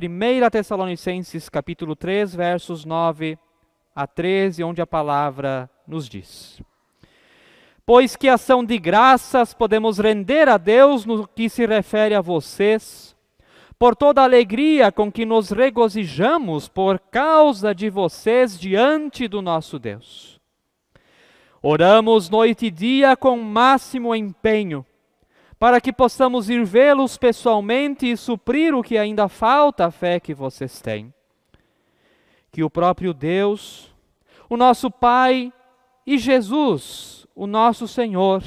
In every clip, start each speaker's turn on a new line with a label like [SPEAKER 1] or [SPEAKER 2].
[SPEAKER 1] 1 Tessalonicenses capítulo 3, versos 9 a 13, onde a palavra nos diz: Pois que ação de graças podemos render a Deus no que se refere a vocês, por toda a alegria com que nos regozijamos por causa de vocês diante do nosso Deus. Oramos noite e dia com máximo empenho, para que possamos ir vê-los pessoalmente e suprir o que ainda falta à fé que vocês têm. Que o próprio Deus, o nosso Pai e Jesus, o nosso Senhor,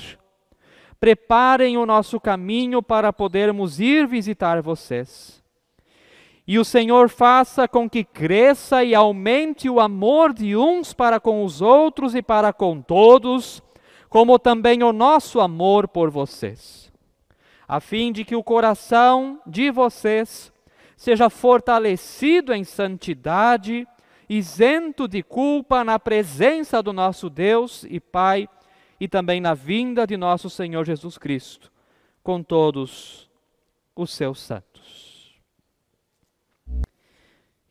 [SPEAKER 1] preparem o nosso caminho para podermos ir visitar vocês. E o Senhor faça com que cresça e aumente o amor de uns para com os outros e para com todos, como também o nosso amor por vocês, a fim de que o coração de vocês seja fortalecido em santidade, isento de culpa na presença do nosso Deus e Pai e também na vinda de nosso Senhor Jesus Cristo, com todos os seus santos.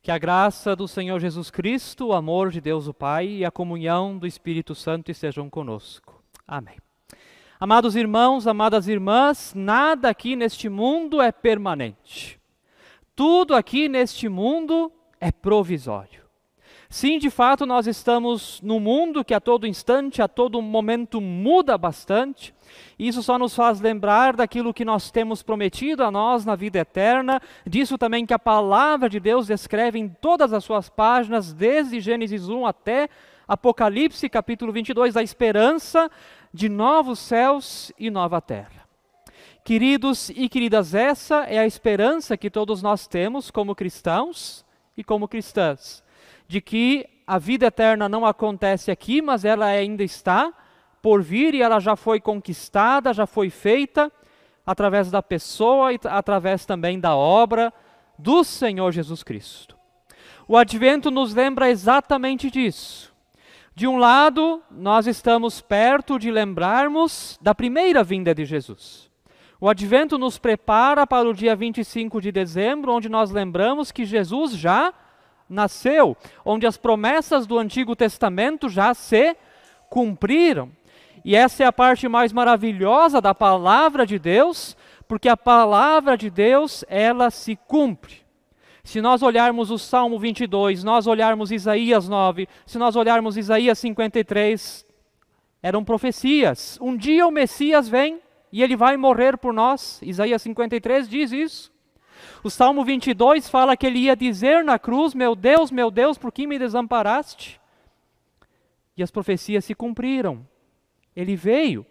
[SPEAKER 1] Que a graça do Senhor Jesus Cristo, o amor de Deus o Pai e a comunhão do Espírito Santo estejam conosco. Amém. Amados irmãos, amadas irmãs, nada aqui neste mundo é permanente. Tudo aqui neste mundo é provisório. Sim, de fato, nós estamos num mundo que a todo instante, a todo momento muda bastante. Isso só nos faz lembrar daquilo que nós temos prometido a nós na vida eterna, disso também que a palavra de Deus descreve em todas as suas páginas, desde Gênesis 1 até Apocalipse, capítulo 22, da esperança de novos céus e nova terra. Queridos e queridas, essa é a esperança que todos nós temos como cristãos e como cristãs de que a vida eterna não acontece aqui, mas ela ainda está por vir e ela já foi conquistada, já foi feita através da pessoa e através também da obra do Senhor Jesus Cristo. O advento nos lembra exatamente disso. De um lado, nós estamos perto de lembrarmos da primeira vinda de Jesus. O advento nos prepara para o dia 25 de dezembro, onde nós lembramos que Jesus já nasceu, onde as promessas do Antigo Testamento já se cumpriram. E essa é a parte mais maravilhosa da palavra de Deus, porque a palavra de Deus, ela se cumpre. Se nós olharmos o Salmo 22, nós olharmos Isaías 9, se nós olharmos Isaías 53, eram profecias. Um dia o Messias vem e ele vai morrer por nós. Isaías 53 diz isso. O Salmo 22 fala que ele ia dizer na cruz: Meu Deus, meu Deus, por que me desamparaste? E as profecias se cumpriram. Ele veio.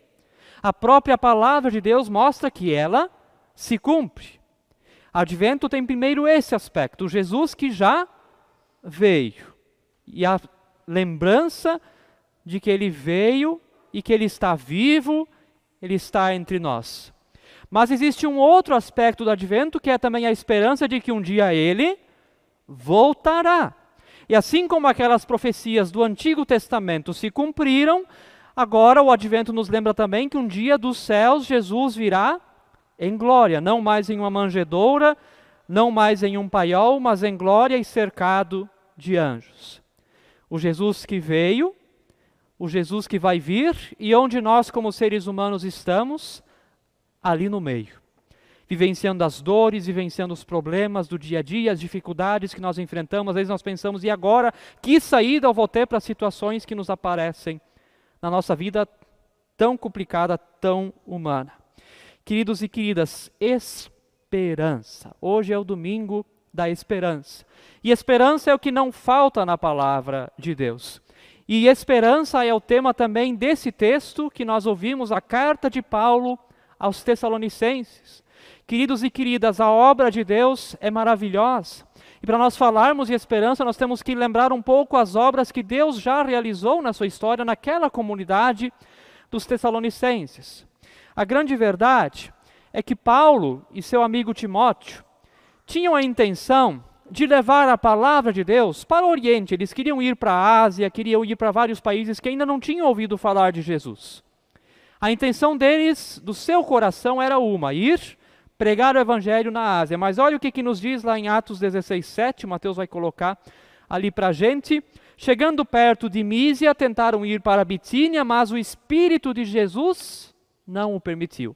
[SPEAKER 1] A própria palavra de Deus mostra que ela se cumpre. Advento tem primeiro esse aspecto, Jesus que já veio. E a lembrança de que ele veio e que ele está vivo, ele está entre nós. Mas existe um outro aspecto do advento que é também a esperança de que um dia ele voltará. E assim como aquelas profecias do Antigo Testamento se cumpriram, agora o advento nos lembra também que um dia dos céus Jesus virá em glória, não mais em uma manjedoura, não mais em um paiol, mas em glória e cercado de anjos. O Jesus que veio, o Jesus que vai vir e onde nós, como seres humanos, estamos ali no meio, vivenciando as dores, vivenciando os problemas do dia a dia, as dificuldades que nós enfrentamos. Às vezes nós pensamos, e agora? Que saída eu vou ter para as situações que nos aparecem na nossa vida tão complicada, tão humana? Queridos e queridas, esperança. Hoje é o domingo da esperança. E esperança é o que não falta na palavra de Deus. E esperança é o tema também desse texto que nós ouvimos, a carta de Paulo aos Tessalonicenses. Queridos e queridas, a obra de Deus é maravilhosa. E para nós falarmos de esperança, nós temos que lembrar um pouco as obras que Deus já realizou na sua história naquela comunidade dos Tessalonicenses. A grande verdade é que Paulo e seu amigo Timóteo tinham a intenção de levar a palavra de Deus para o Oriente. Eles queriam ir para a Ásia, queriam ir para vários países que ainda não tinham ouvido falar de Jesus. A intenção deles, do seu coração, era uma: ir pregar o evangelho na Ásia. Mas olha o que, que nos diz lá em Atos 16, 7, Mateus vai colocar ali para a gente. Chegando perto de Mísia, tentaram ir para Bitínia, mas o Espírito de Jesus não o permitiu.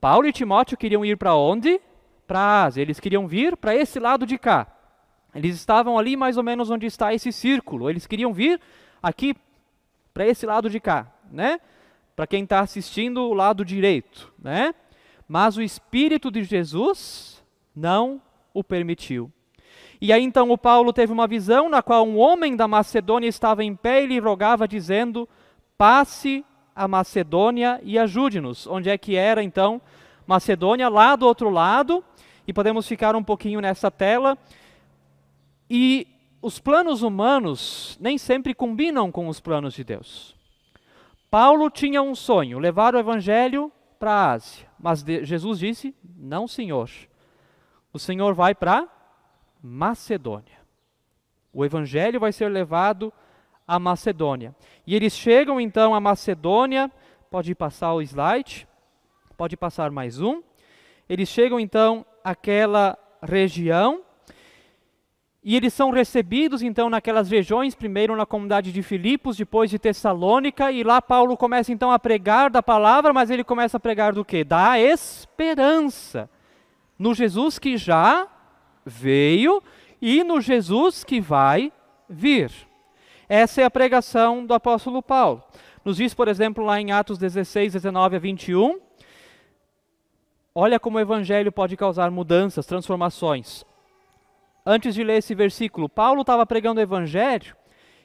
[SPEAKER 1] Paulo e Timóteo queriam ir para onde? Para a Ásia. Eles queriam vir para esse lado de cá. Eles estavam ali mais ou menos onde está esse círculo. Eles queriam vir aqui para esse lado de cá, né? Para quem está assistindo o lado direito, né? Mas o Espírito de Jesus não o permitiu. E aí então o Paulo teve uma visão na qual um homem da Macedônia estava em pé e lhe rogava, dizendo: Passe a Macedônia e ajude-nos. Onde é que era então Macedônia? Lá do outro lado. E podemos ficar um pouquinho nessa tela. E os planos humanos nem sempre combinam com os planos de Deus. Paulo tinha um sonho, levar o evangelho para a Ásia. Mas Jesus disse: Não, Senhor. O Senhor vai para Macedônia. O evangelho vai ser levado à Macedônia. E eles chegam então à Macedônia. Pode passar o slide. Pode passar mais um. Eles chegam então àquela região e eles são recebidos então naquelas regiões, primeiro na comunidade de Filipos, depois de Tessalônica, e lá Paulo começa então a pregar da palavra, mas ele começa a pregar do quê? Da esperança. No Jesus que já veio e no Jesus que vai vir. Essa é a pregação do apóstolo Paulo. Nos diz, por exemplo, lá em Atos 16, 19 a 21, olha como o evangelho pode causar mudanças, transformações antes de ler esse versículo, Paulo estava pregando o evangelho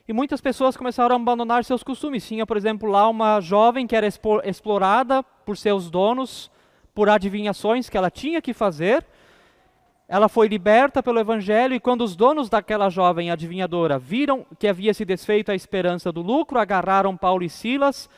[SPEAKER 1] e muitas pessoas começaram a abandonar seus costumes. Tinha, por exemplo, lá uma jovem que era explorada por seus donos por adivinhações que ela tinha que fazer. Ela foi liberta pelo evangelho e quando os donos daquela jovem adivinhadora viram que havia se desfeito a esperança do lucro, agarraram Paulo e Silas,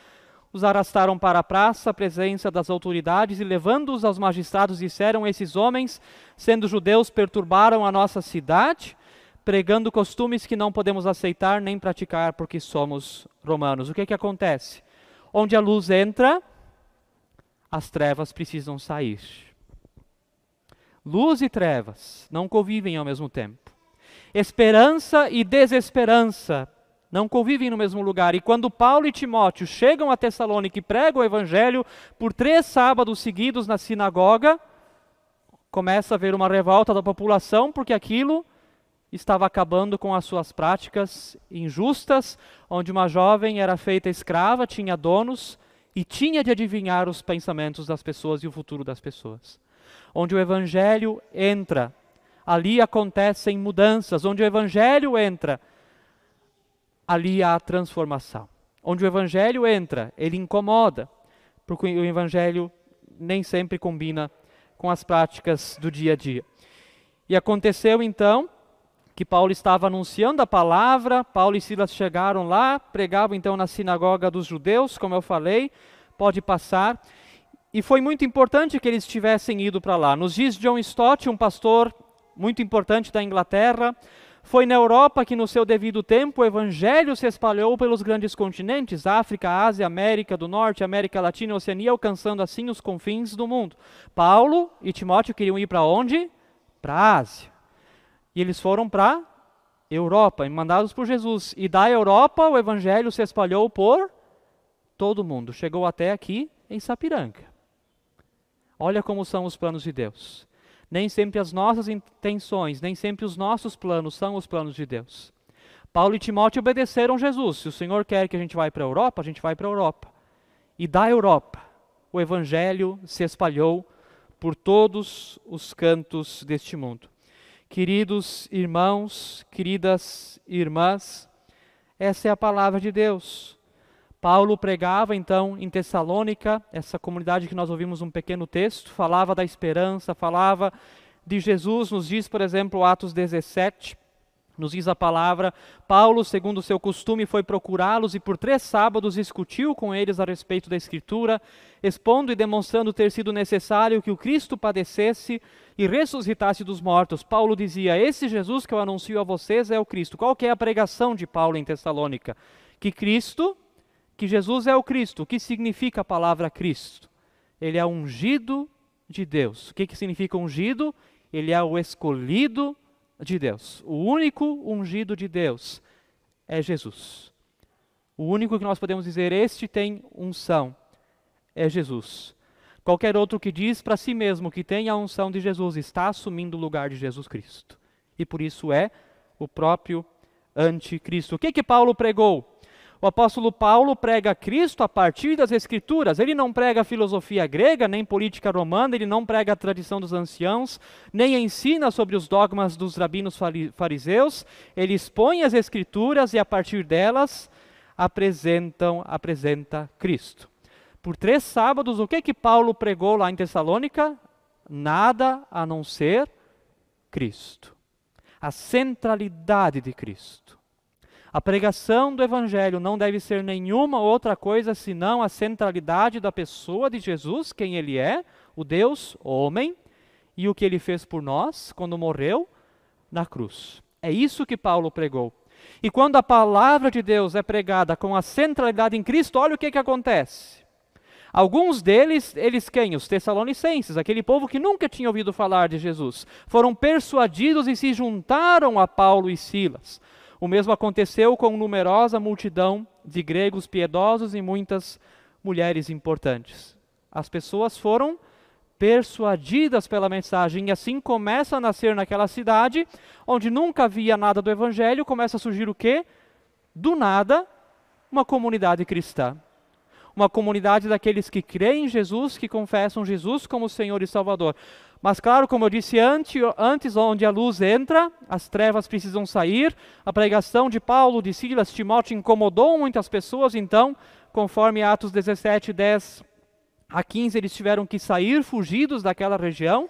[SPEAKER 1] os arrastaram para a praça, à presença das autoridades, e levando-os aos magistrados, disseram: Esses homens, sendo judeus, perturbaram a nossa cidade, pregando costumes que não podemos aceitar nem praticar, porque somos romanos. O que, que acontece? Onde a luz entra, as trevas precisam sair. Luz e trevas não convivem ao mesmo tempo. Esperança e desesperança não convivem no mesmo lugar. E quando Paulo e Timóteo chegam a Tessalônica e pregam o evangelho por três sábados seguidos na sinagoga, começa a haver uma revolta da população porque aquilo estava acabando com as suas práticas injustas, onde uma jovem era feita escrava, tinha donos e tinha de adivinhar os pensamentos das pessoas e o futuro das pessoas. Onde o evangelho entra, ali acontecem mudanças, onde o evangelho entra, ali há transformação. Onde o evangelho entra, ele incomoda, porque o evangelho nem sempre combina com as práticas do dia a dia. E aconteceu então que Paulo estava anunciando a palavra, Paulo e Silas chegaram lá, pregavam então na sinagoga dos judeus, como eu falei, pode passar. E foi muito importante que eles tivessem ido para lá. Nos diz John Stott, um pastor muito importante da Inglaterra, foi na Europa que, no seu devido tempo, o evangelho se espalhou pelos grandes continentes, África, Ásia, América do Norte, América Latina e Oceania, alcançando assim os confins do mundo. Paulo e Timóteo queriam ir para onde? Para a Ásia. E eles foram para Europa, mandados por Jesus. E da Europa o evangelho se espalhou por todo o mundo. Chegou até aqui em Sapiranga. Olha como são os planos de Deus. Nem sempre as nossas intenções, nem sempre os nossos planos são os planos de Deus. Paulo e Timóteo obedeceram Jesus. Se o Senhor quer que a gente vá para a Europa, a gente vai para a Europa. E da Europa, o evangelho se espalhou por todos os cantos deste mundo. Queridos irmãos, queridas irmãs, essa é a palavra de Deus. Paulo pregava então em Tessalônica, essa comunidade que nós ouvimos um pequeno texto, falava da esperança, falava de Jesus, nos diz, por exemplo, Atos 17, nos diz a palavra, Paulo, segundo seu costume, foi procurá-los e por três sábados discutiu com eles a respeito da Escritura, expondo e demonstrando ter sido necessário que o Cristo padecesse e ressuscitasse dos mortos. Paulo dizia: Esse Jesus que eu anuncio a vocês é o Cristo. Qual que é a pregação de Paulo em Tessalônica? Que Cristo que Jesus é o Cristo. O que significa a palavra Cristo? Ele é ungido de Deus. O que, que significa ungido? Ele é o escolhido de Deus. O único ungido de Deus é Jesus. O único que nós podemos dizer, este tem unção, é Jesus. Qualquer outro que diz para si mesmo que tem a unção de Jesus está assumindo o lugar de Jesus Cristo. E por isso é o próprio anticristo. O que que Paulo pregou? O apóstolo Paulo prega Cristo a partir das Escrituras. Ele não prega filosofia grega, nem política romana, ele não prega a tradição dos anciãos, nem ensina sobre os dogmas dos rabinos fariseus. Ele expõe as Escrituras e a partir delas apresentam, apresenta Cristo. Por três sábados, o que que Paulo pregou lá em Tessalônica? Nada a não ser Cristo. A centralidade de Cristo. A pregação do Evangelho não deve ser nenhuma outra coisa senão a centralidade da pessoa de Jesus, quem Ele é, o Deus homem, e o que Ele fez por nós quando morreu na cruz. É isso que Paulo pregou. E quando a palavra de Deus é pregada com a centralidade em Cristo, olha o que, que acontece. Alguns deles, eles quem? Os tessalonicenses, aquele povo que nunca tinha ouvido falar de Jesus, foram persuadidos e se juntaram a Paulo e Silas. O mesmo aconteceu com numerosa multidão de gregos piedosos e muitas mulheres importantes. As pessoas foram persuadidas pela mensagem, e assim começa a nascer naquela cidade, onde nunca havia nada do evangelho, começa a surgir o quê? Do nada, uma comunidade cristã. Uma comunidade daqueles que creem em Jesus, que confessam Jesus como Senhor e Salvador. Mas, claro, como eu disse antes, antes, onde a luz entra, as trevas precisam sair. A pregação de Paulo, de Silas, Timóteo incomodou muitas pessoas, então, conforme Atos 17, 10 a 15, eles tiveram que sair fugidos daquela região.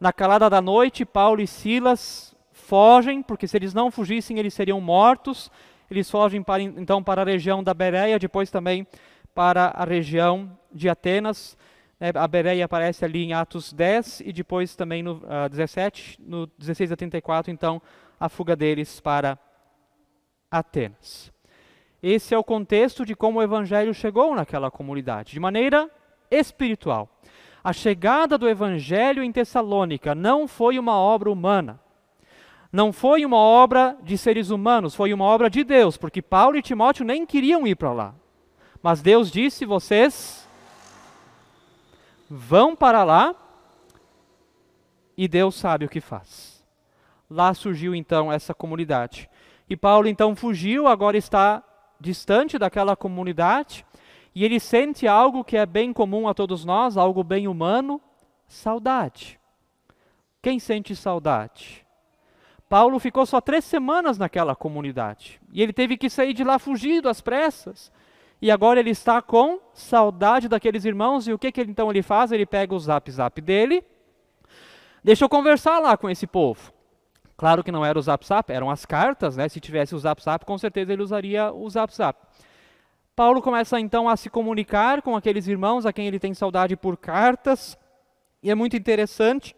[SPEAKER 1] Na calada da noite, Paulo e Silas fogem, porque se eles não fugissem, eles seriam mortos. Eles fogem para, então para a região da Bereia, depois também para a região de Atenas. É, a Bereia aparece ali em Atos 10 e depois também no uh, 17, no 16 a 34, então, a fuga deles para Atenas. Esse é o contexto de como o evangelho chegou naquela comunidade, de maneira espiritual. A chegada do evangelho em Tessalônica não foi uma obra humana. Não foi uma obra de seres humanos, foi uma obra de Deus, porque Paulo e Timóteo nem queriam ir para lá. Mas Deus disse: vocês vão para lá e Deus sabe o que faz. Lá surgiu então essa comunidade. E Paulo então fugiu, agora está distante daquela comunidade, e ele sente algo que é bem comum a todos nós, algo bem humano: saudade. Quem sente saudade? Paulo ficou só três semanas naquela comunidade, e ele teve que sair de lá fugido às pressas e agora ele está com saudade daqueles irmãos, e o que, que ele, então ele faz? Ele pega o zap zap dele, deixa eu conversar lá com esse povo. Claro que não era o zap zap, eram as cartas, né? se tivesse o zap zap, com certeza ele usaria o zap zap. Paulo começa então a se comunicar com aqueles irmãos a quem ele tem saudade por cartas, e é muito interessante,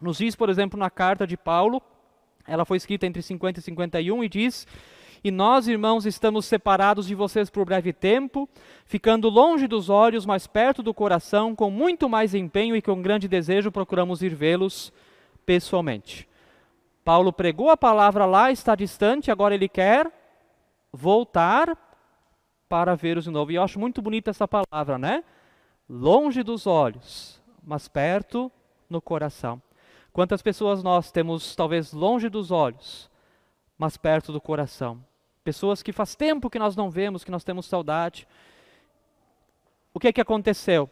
[SPEAKER 1] nos diz, por exemplo, na carta de Paulo, ela foi escrita entre 50 e 51 e diz e nós, irmãos, estamos separados de vocês por breve tempo, ficando longe dos olhos, mas perto do coração, com muito mais empenho e com grande desejo procuramos ir vê-los pessoalmente. Paulo pregou a palavra lá, está distante, agora ele quer voltar para ver-os de novo. E eu acho muito bonita essa palavra, né? Longe dos olhos, mas perto no coração. Quantas pessoas nós temos, talvez, longe dos olhos, mas perto do coração? Pessoas que faz tempo que nós não vemos, que nós temos saudade. O que é que aconteceu?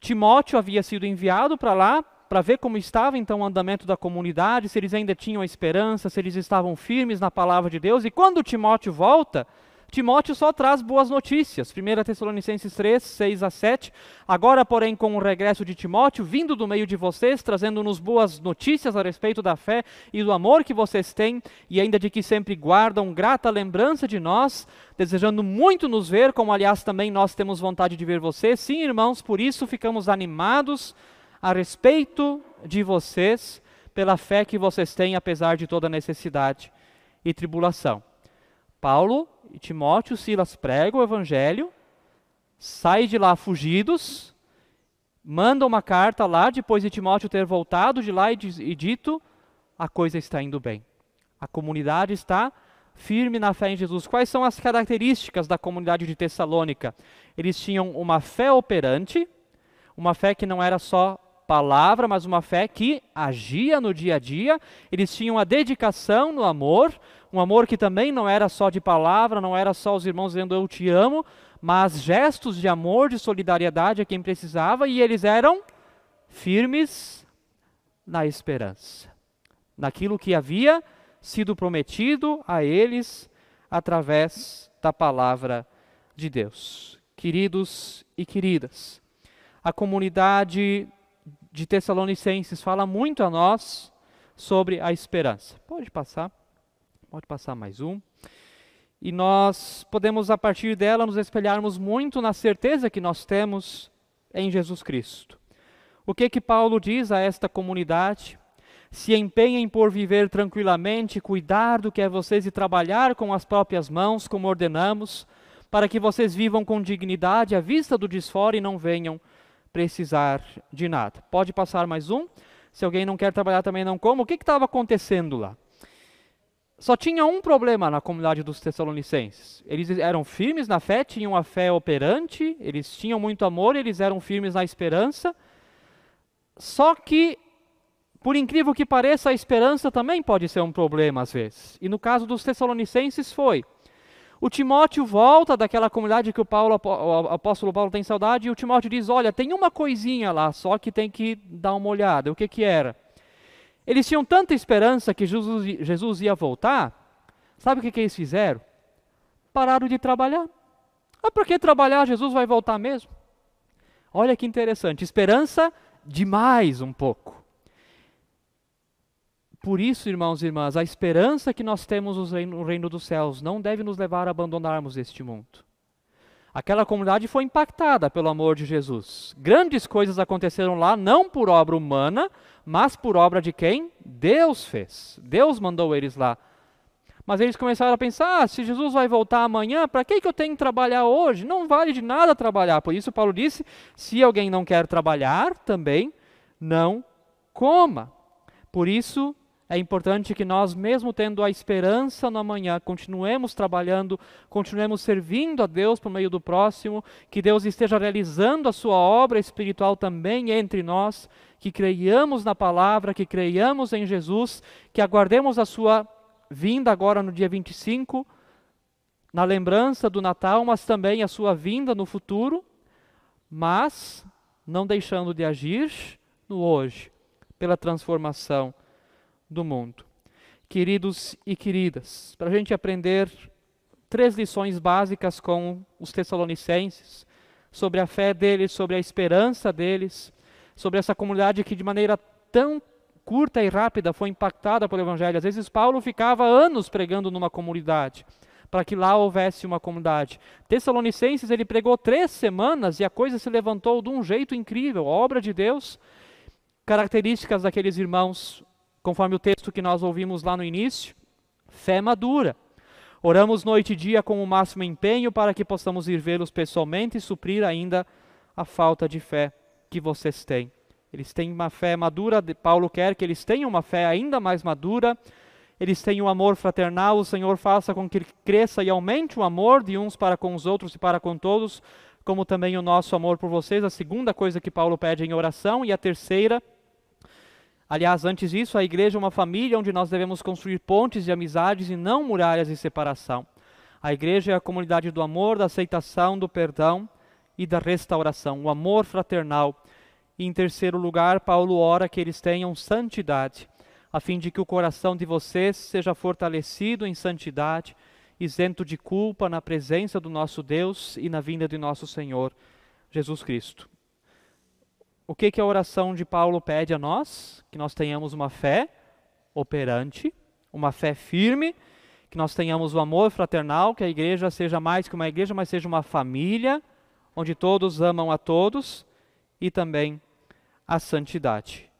[SPEAKER 1] Timóteo havia sido enviado para lá para ver como estava então o andamento da comunidade, se eles ainda tinham esperança, se eles estavam firmes na palavra de Deus. E quando Timóteo volta, Timóteo só traz boas notícias. 1 Tessalonicenses 3, 6 a 7. Agora, porém, com o regresso de Timóteo, vindo do meio de vocês, trazendo-nos boas notícias a respeito da fé e do amor que vocês têm, e ainda de que sempre guardam grata lembrança de nós, desejando muito nos ver, como aliás também nós temos vontade de ver vocês. Sim, irmãos, por isso ficamos animados a respeito de vocês, pela fé que vocês têm, apesar de toda necessidade e tribulação. Paulo e Timóteo, Silas pregam o evangelho, saem de lá fugidos, manda uma carta lá, depois de Timóteo ter voltado de lá e, e dito: a coisa está indo bem. A comunidade está firme na fé em Jesus. Quais são as características da comunidade de Tessalônica? Eles tinham uma fé operante, uma fé que não era só palavra, mas uma fé que agia no dia a dia. Eles tinham a dedicação no amor, um amor que também não era só de palavra, não era só os irmãos dizendo eu te amo, mas gestos de amor, de solidariedade a quem precisava, e eles eram firmes na esperança, naquilo que havia sido prometido a eles através da palavra de Deus. Queridos e queridas, a comunidade de Tessalonicenses fala muito a nós sobre a esperança. Pode passar, pode passar mais um. E nós podemos, a partir dela, nos espelharmos muito na certeza que nós temos em Jesus Cristo. O que que Paulo diz a esta comunidade? Se empenhem por viver tranquilamente, cuidar do que é vocês e trabalhar com as próprias mãos, como ordenamos, para que vocês vivam com dignidade à vista do desfora e não venham precisar de nada. Pode passar mais um. Se alguém não quer trabalhar também não como. O que estava acontecendo lá? Só tinha um problema na comunidade dos Tessalonicenses. Eles eram firmes na fé, tinham a fé operante, eles tinham muito amor, eles eram firmes na esperança. Só que, por incrível que pareça, a esperança também pode ser um problema às vezes. E no caso dos Tessalonicenses foi. O Timóteo volta daquela comunidade que o, Paulo, o apóstolo Paulo tem saudade, e o Timóteo diz: Olha, tem uma coisinha lá, só que tem que dar uma olhada. O que, que era? Eles tinham tanta esperança que Jesus, Jesus ia voltar, sabe o que, que eles fizeram? Pararam de trabalhar. Ah, por que trabalhar? Jesus vai voltar mesmo. Olha que interessante, esperança demais um pouco. Por isso, irmãos e irmãs, a esperança que nós temos no reino dos céus não deve nos levar a abandonarmos este mundo. Aquela comunidade foi impactada pelo amor de Jesus. Grandes coisas aconteceram lá, não por obra humana, mas por obra de quem? Deus fez. Deus mandou eles lá. Mas eles começaram a pensar: ah, se Jesus vai voltar amanhã, para que, que eu tenho que trabalhar hoje? Não vale de nada trabalhar. Por isso, Paulo disse: se alguém não quer trabalhar, também não coma. Por isso, é importante que nós, mesmo tendo a esperança no amanhã, continuemos trabalhando, continuemos servindo a Deus por meio do próximo, que Deus esteja realizando a sua obra espiritual também entre nós, que creiamos na palavra, que creiamos em Jesus, que aguardemos a sua vinda agora no dia 25, na lembrança do Natal, mas também a sua vinda no futuro, mas não deixando de agir no hoje, pela transformação do mundo. Queridos e queridas, para a gente aprender três lições básicas com os Tessalonicenses, sobre a fé deles, sobre a esperança deles, sobre essa comunidade que de maneira tão curta e rápida foi impactada pelo Evangelho. Às vezes Paulo ficava anos pregando numa comunidade, para que lá houvesse uma comunidade. Tessalonicenses ele pregou três semanas e a coisa se levantou de um jeito incrível, obra de Deus. Características daqueles irmãos conforme o texto que nós ouvimos lá no início, fé madura. Oramos noite e dia com o máximo empenho para que possamos ir vê-los pessoalmente e suprir ainda a falta de fé que vocês têm. Eles têm uma fé madura, Paulo quer que eles tenham uma fé ainda mais madura. Eles têm um amor fraternal, o Senhor faça com que cresça e aumente o amor de uns para com os outros e para com todos, como também o nosso amor por vocês. A segunda coisa que Paulo pede em oração. E a terceira, Aliás, antes disso, a igreja é uma família onde nós devemos construir pontes de amizades e não muralhas de separação. A igreja é a comunidade do amor, da aceitação, do perdão e da restauração, o amor fraternal. E em terceiro lugar, Paulo ora que eles tenham santidade, a fim de que o coração de vocês seja fortalecido em santidade, isento de culpa na presença do nosso Deus e na vinda de nosso Senhor Jesus Cristo. O que, que a oração de Paulo pede a nós? Que nós tenhamos uma fé operante, uma fé firme, que nós tenhamos o amor fraternal, que a igreja seja mais que uma igreja, mas seja uma família, onde todos amam a todos, e também a santidade.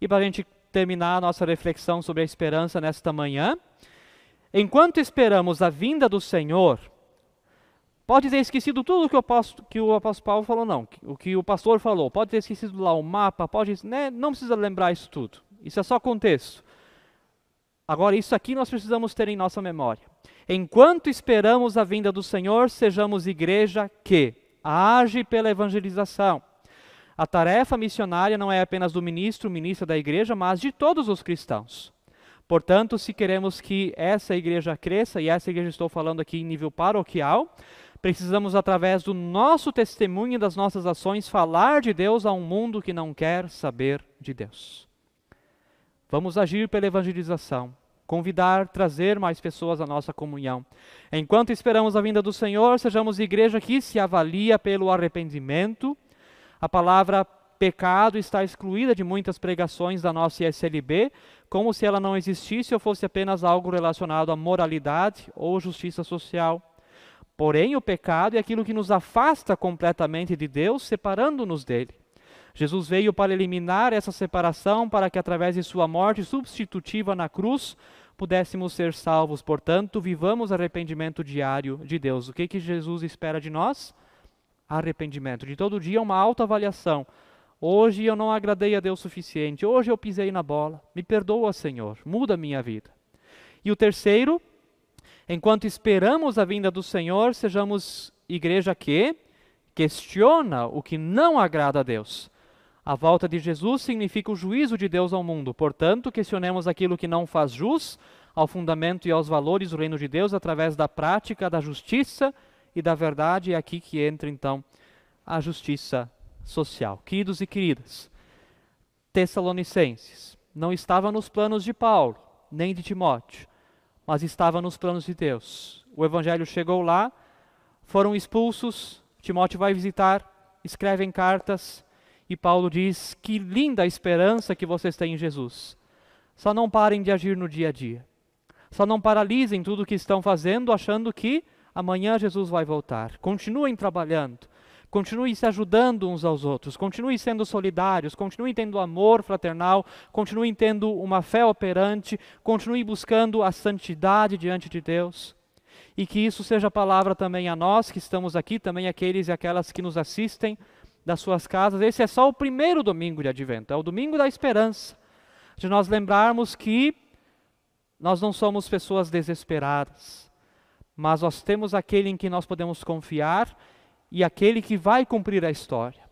[SPEAKER 1] E para a gente terminar a nossa reflexão sobre a esperança nesta manhã, enquanto esperamos a vinda do Senhor, Pode ter esquecido tudo o que o apóstolo, que o apóstolo Paulo falou, não. O que o pastor falou. Pode ter esquecido lá o mapa, pode, né, não precisa lembrar isso tudo. Isso é só contexto. Agora, isso aqui nós precisamos ter em nossa memória. Enquanto esperamos a vinda do Senhor, sejamos igreja que age pela evangelização. A tarefa missionária não é apenas do ministro, ministra da igreja, mas de todos os cristãos. Portanto, se queremos que essa igreja cresça, e essa igreja estou falando aqui em nível paroquial, precisamos, através do nosso testemunho e das nossas ações, falar de Deus a um mundo que não quer saber de Deus. Vamos agir pela evangelização, convidar, trazer mais pessoas à nossa comunhão. Enquanto esperamos a vinda do Senhor, sejamos igreja que se avalia pelo arrependimento. A palavra pecado está excluída de muitas pregações da nossa ISLB, como se ela não existisse ou fosse apenas algo relacionado à moralidade ou justiça social. Porém, o pecado é aquilo que nos afasta completamente de Deus, separando-nos dele. Jesus veio para eliminar essa separação, para que através de sua morte substitutiva na cruz pudéssemos ser salvos. Portanto, vivamos arrependimento diário de Deus. O que que Jesus espera de nós? Arrependimento. De todo dia uma autoavaliação. Hoje eu não agradei a Deus o suficiente. Hoje eu pisei na bola. Me perdoa, Senhor. Muda a minha vida. E o terceiro, enquanto esperamos a vinda do Senhor, sejamos igreja que questiona o que não agrada a Deus. A volta de Jesus significa o juízo de Deus ao mundo. Portanto, questionemos aquilo que não faz jus ao fundamento e aos valores do reino de Deus através da prática da justiça e da verdade. É aqui que entra então a justiça social. Queridos e queridas, Tessalonicenses não estava nos planos de Paulo, nem de Timóteo, mas estava nos planos de Deus. O evangelho chegou lá, foram expulsos, Timóteo vai visitar, escrevem cartas, e Paulo diz: Que linda esperança que vocês têm em Jesus. Só não parem de agir no dia a dia. Só não paralisem tudo o que estão fazendo, achando que amanhã Jesus vai voltar. Continuem trabalhando. Continuem se ajudando uns aos outros, continuem sendo solidários, continuem tendo amor fraternal, continuem tendo uma fé operante, continuem buscando a santidade diante de Deus. E que isso seja palavra também a nós que estamos aqui, também aqueles e aquelas que nos assistem das suas casas. Esse é só o primeiro domingo de advento, é o domingo da esperança, de nós lembrarmos que nós não somos pessoas desesperadas, mas nós temos aquele em que nós podemos confiar e aquele que vai cumprir a história.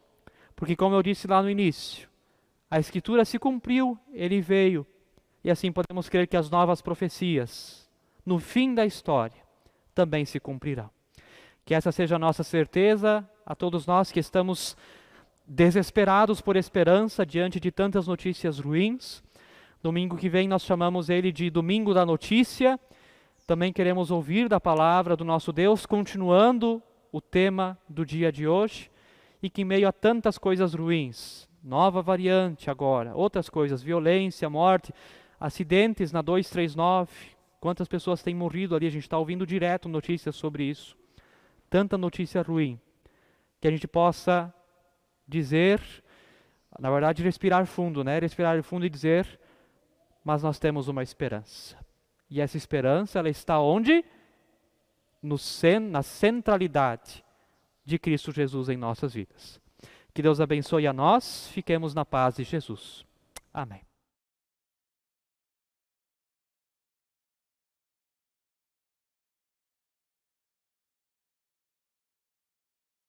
[SPEAKER 1] Porque, como eu disse lá no início, a Escritura se cumpriu, ele veio, e assim podemos crer que as novas profecias, no fim da história, também se cumprirão. Que essa seja a nossa certeza a todos nós que estamos desesperados por esperança diante de tantas notícias ruins. Domingo que vem nós chamamos ele de Domingo da Notícia. Também queremos ouvir da palavra do nosso Deus, continuando o tema do dia de hoje. E que em meio a tantas coisas ruins, nova variante agora, outras coisas, violência, morte, acidentes na 239, quantas pessoas têm morrido ali, a gente está ouvindo direto notícias sobre isso. Tanta notícia ruim que a gente possa dizer, na verdade, respirar fundo, né? Respirar fundo e dizer, mas nós temos uma esperança. E essa esperança, ela está onde? No na centralidade de Cristo Jesus em nossas vidas. Que Deus abençoe a nós, fiquemos na paz de Jesus. Amém.